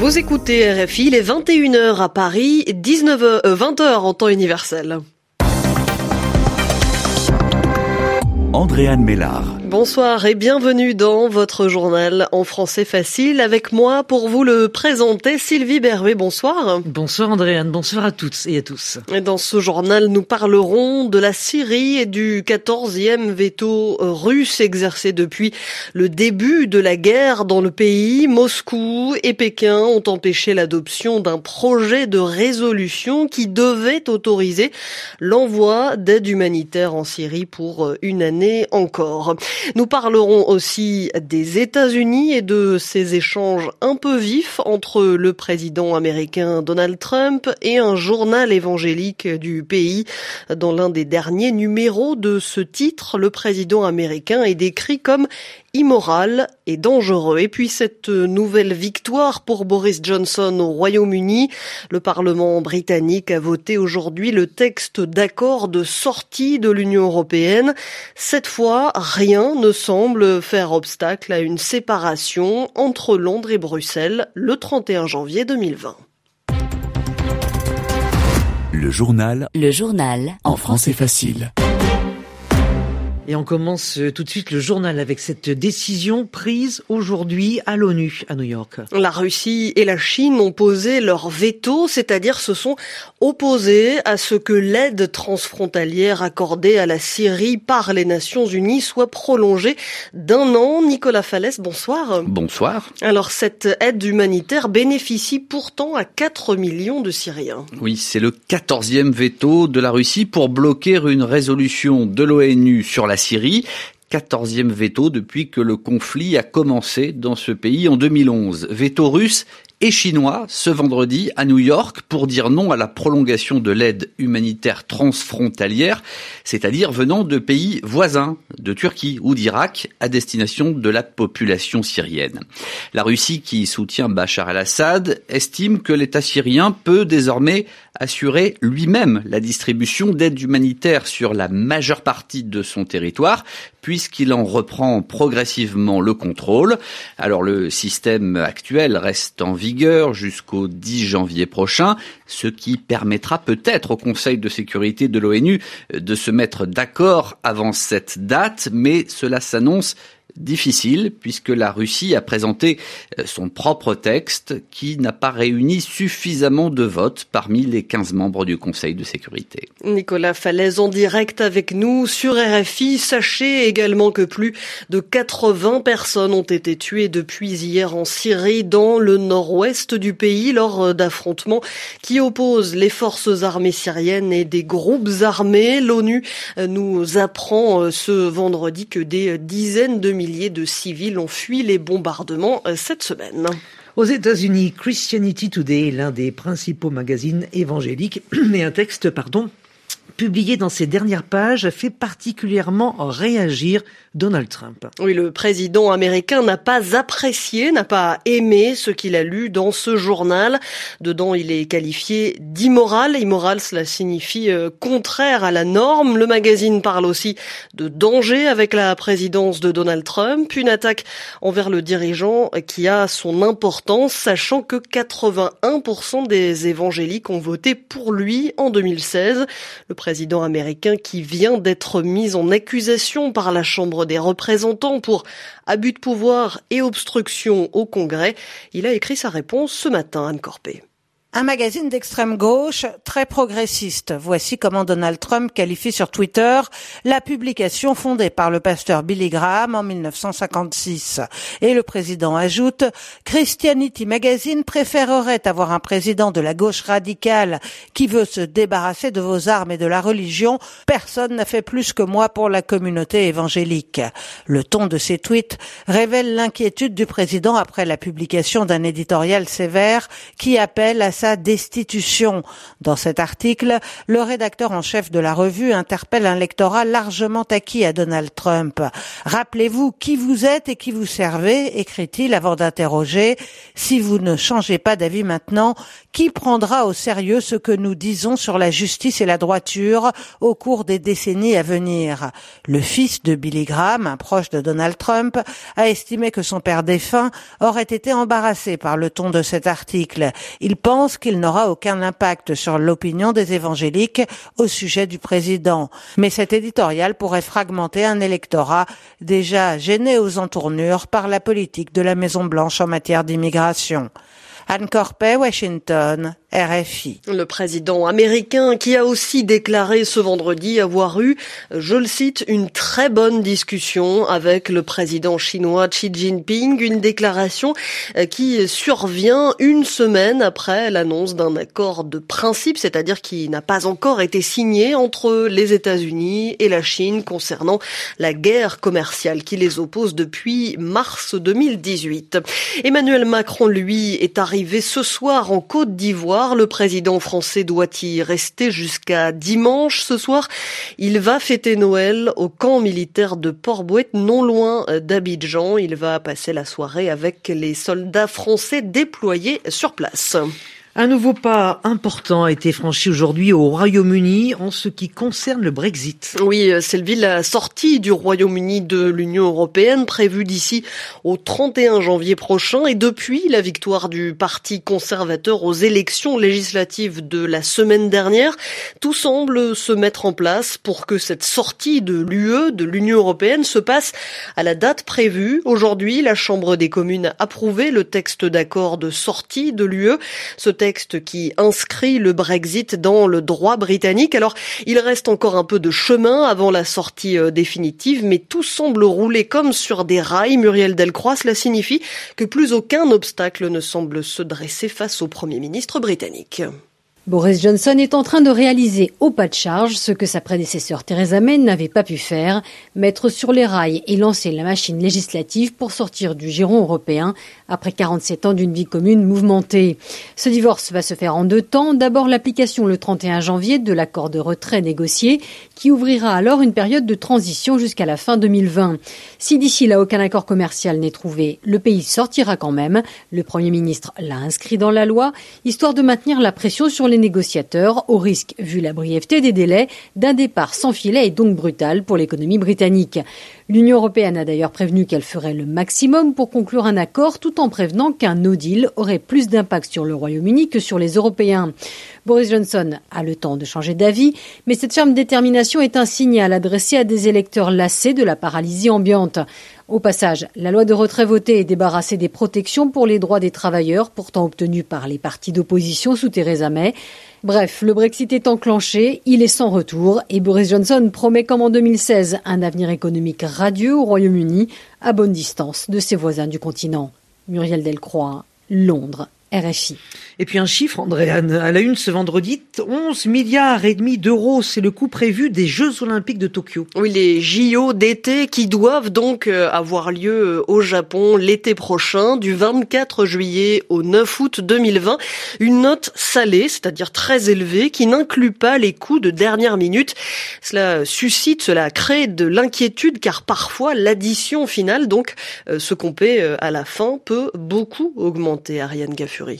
Vous écoutez RFI, il est 21h à Paris, 19h, 20h euh, en temps universel. Andréane Mélard. Bonsoir et bienvenue dans votre journal en français facile. Avec moi pour vous le présenter, Sylvie Berruet. Bonsoir. Bonsoir Andréane, bonsoir à toutes et à tous. Et dans ce journal, nous parlerons de la Syrie et du 14e veto russe exercé depuis le début de la guerre dans le pays. Moscou et Pékin ont empêché l'adoption d'un projet de résolution qui devait autoriser l'envoi d'aide humanitaire en Syrie pour une année encore. Nous parlerons aussi des États-Unis et de ces échanges un peu vifs entre le président américain Donald Trump et un journal évangélique du pays. Dans l'un des derniers numéros de ce titre, le président américain est décrit comme immoral et dangereux. Et puis cette nouvelle victoire pour Boris Johnson au Royaume-Uni, le Parlement britannique a voté aujourd'hui le texte d'accord de sortie de l'Union européenne. Cette fois, rien ne semble faire obstacle à une séparation entre Londres et Bruxelles le 31 janvier 2020. Le journal. Le journal. En français facile. Et on commence euh, tout de suite le journal avec cette décision prise aujourd'hui à l'ONU à New York. La Russie et la Chine ont posé leur veto, c'est-à-dire se sont opposés à ce que l'aide transfrontalière accordée à la Syrie par les Nations Unies soit prolongée d'un an. Nicolas Fallès, bonsoir. Bonsoir. Alors cette aide humanitaire bénéficie pourtant à 4 millions de Syriens. Oui, c'est le 14e veto de la Russie pour bloquer une résolution de l'ONU sur la Syrie. 14e veto depuis que le conflit a commencé dans ce pays en 2011. Veto russe et chinois ce vendredi à New York pour dire non à la prolongation de l'aide humanitaire transfrontalière, c'est-à-dire venant de pays voisins, de Turquie ou d'Irak, à destination de la population syrienne. La Russie, qui soutient Bachar el-Assad, estime que l'État syrien peut désormais assurer lui-même la distribution d'aide humanitaire sur la majeure partie de son territoire, puisqu'il en reprend progressivement le contrôle. Alors le système actuel reste en vigueur jusqu'au 10 janvier prochain, ce qui permettra peut-être au Conseil de sécurité de l'ONU de se mettre d'accord avant cette date, mais cela s'annonce difficile puisque la Russie a présenté euh, son propre texte qui n'a pas réuni suffisamment de votes parmi les 15 membres du Conseil de sécurité. Nicolas Falaise en direct avec nous sur RFI. Sachez également que plus de 80 personnes ont été tuées depuis hier en Syrie dans le nord-ouest du pays lors d'affrontements qui opposent les forces armées syriennes et des groupes armés. L'ONU nous apprend euh, ce vendredi que des dizaines de milliers de civils ont fui les bombardements euh, cette semaine. Aux États-Unis, Christianity Today, l'un des principaux magazines évangéliques, et un texte, pardon, publié dans ces dernières pages fait particulièrement réagir Donald Trump. Oui, le président américain n'a pas apprécié, n'a pas aimé ce qu'il a lu dans ce journal. Dedans, il est qualifié d'immoral. Immoral, cela signifie euh, contraire à la norme. Le magazine parle aussi de danger avec la présidence de Donald Trump, une attaque envers le dirigeant qui a son importance, sachant que 81% des évangéliques ont voté pour lui en 2016. Le président américain qui vient d'être mis en accusation par la Chambre des représentants pour abus de pouvoir et obstruction au Congrès. Il a écrit sa réponse ce matin, Anne Corpé. Un magazine d'extrême gauche très progressiste. Voici comment Donald Trump qualifie sur Twitter la publication fondée par le pasteur Billy Graham en 1956. Et le président ajoute, Christianity Magazine préférerait avoir un président de la gauche radicale qui veut se débarrasser de vos armes et de la religion. Personne n'a fait plus que moi pour la communauté évangélique. Le ton de ces tweets révèle l'inquiétude du président après la publication d'un éditorial sévère qui appelle à sa destitution. Dans cet article, le rédacteur en chef de la revue interpelle un lectorat largement acquis à Donald Trump. Rappelez-vous qui vous êtes et qui vous servez, écrit-il avant d'interroger. Si vous ne changez pas d'avis maintenant, qui prendra au sérieux ce que nous disons sur la justice et la droiture au cours des décennies à venir? Le fils de Billy Graham, un proche de Donald Trump, a estimé que son père défunt aurait été embarrassé par le ton de cet article. Il pense qu'il n'aura aucun impact sur l'opinion des évangéliques au sujet du président. Mais cet éditorial pourrait fragmenter un électorat déjà gêné aux entournures par la politique de la Maison Blanche en matière d'immigration. Anne Corpet, Washington, RFI. Le président américain qui a aussi déclaré ce vendredi avoir eu, je le cite, une très bonne discussion avec le président chinois Xi Jinping, une déclaration euh, qui survient une semaine après l'annonce d'un accord de principe, c'est-à-dire qui n'a pas encore été signé entre les États-Unis et la Chine concernant la guerre commerciale qui les oppose depuis mars 2018. Emmanuel Macron, lui, est arrivé ce soir en Côte d'Ivoire le président français doit y rester jusqu'à dimanche. Ce soir, il va fêter Noël au camp militaire de Port-Bouette, non loin d'Abidjan. Il va passer la soirée avec les soldats français déployés sur place. Un nouveau pas important a été franchi aujourd'hui au Royaume-Uni en ce qui concerne le Brexit. Oui, Sylvie, la sortie du Royaume-Uni de l'Union européenne prévue d'ici au 31 janvier prochain et depuis la victoire du Parti conservateur aux élections législatives de la semaine dernière, tout semble se mettre en place pour que cette sortie de l'UE, de l'Union européenne, se passe à la date prévue. Aujourd'hui, la Chambre des communes a approuvé le texte d'accord de sortie de l'UE. Qui inscrit le Brexit dans le droit britannique. Alors, il reste encore un peu de chemin avant la sortie euh, définitive, mais tout semble rouler comme sur des rails. Muriel Delcroix, cela signifie que plus aucun obstacle ne semble se dresser face au Premier ministre britannique. Boris Johnson est en train de réaliser au pas de charge ce que sa prédécesseur Theresa May n'avait pas pu faire, mettre sur les rails et lancer la machine législative pour sortir du giron européen après 47 ans d'une vie commune mouvementée. Ce divorce va se faire en deux temps. D'abord l'application le 31 janvier de l'accord de retrait négocié qui ouvrira alors une période de transition jusqu'à la fin 2020. Si d'ici là aucun accord commercial n'est trouvé, le pays sortira quand même. Le Premier ministre l'a inscrit dans la loi, histoire de maintenir la pression sur les négociateurs, au risque, vu la brièveté des délais, d'un départ sans filet et donc brutal pour l'économie britannique. L'Union européenne a d'ailleurs prévenu qu'elle ferait le maximum pour conclure un accord tout en prévenant qu'un no deal aurait plus d'impact sur le Royaume-Uni que sur les Européens. Boris Johnson a le temps de changer d'avis, mais cette ferme détermination est un signal adressé à des électeurs lassés de la paralysie ambiante. Au passage, la loi de retrait votée est débarrassée des protections pour les droits des travailleurs, pourtant obtenues par les partis d'opposition sous Theresa May. Bref, le Brexit est enclenché, il est sans retour et Boris Johnson promet comme en 2016 un avenir économique radieux au Royaume-Uni à bonne distance de ses voisins du continent. Muriel Delcroix, Londres. RFI. Et puis un chiffre, Andréane, à la une ce vendredi, 11 milliards et demi d'euros, c'est le coût prévu des Jeux Olympiques de Tokyo. Oui, les JO d'été qui doivent donc euh, avoir lieu euh, au Japon l'été prochain, du 24 juillet au 9 août 2020. Une note salée, c'est-à-dire très élevée, qui n'inclut pas les coûts de dernière minute. Cela suscite, cela crée de l'inquiétude car parfois l'addition finale, donc ce qu'on paie à la fin, peut beaucoup augmenter. Ariane Gaffur.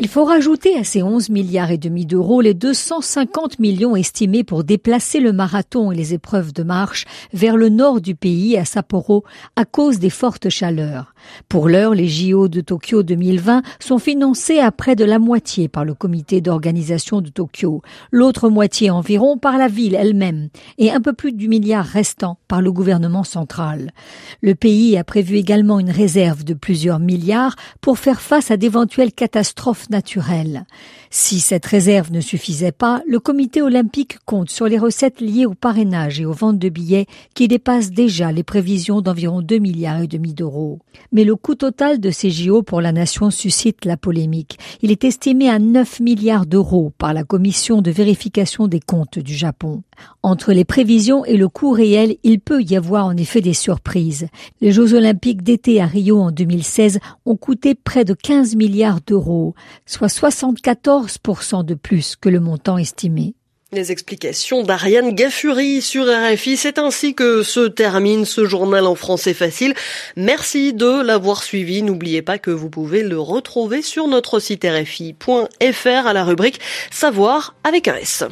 Il faut rajouter à ces 11 milliards et demi d'euros les 250 millions estimés pour déplacer le marathon et les épreuves de marche vers le nord du pays à Sapporo à cause des fortes chaleurs. Pour l'heure, les JO de Tokyo 2020 sont financés à près de la moitié par le comité d'organisation de Tokyo, l'autre moitié environ par la ville elle-même et un peu plus du milliard restant par le gouvernement central. Le pays a prévu également une réserve de plusieurs milliards pour faire face à d'éventuelles catastrophes naturelles. Si cette réserve ne suffisait pas, le comité olympique compte sur les recettes liées au parrainage et aux ventes de billets qui dépassent déjà les prévisions d'environ 2 milliards et demi d'euros. Mais le coût total de ces JO pour la nation suscite la polémique. Il est estimé à 9 milliards d'euros par la commission de vérification des comptes du Japon. Entre les prévisions et le coût réel, il peut y avoir en effet des surprises. Les Jeux olympiques d'été à Rio en 2016 ont coûté près de 15 milliards d'euros, soit 74% de plus que le montant estimé. Les explications d'Ariane Gaffuri sur RFI. C'est ainsi que se termine ce journal en français facile. Merci de l'avoir suivi. N'oubliez pas que vous pouvez le retrouver sur notre site rfi.fr à la rubrique Savoir avec un S.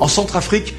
En Centrafrique,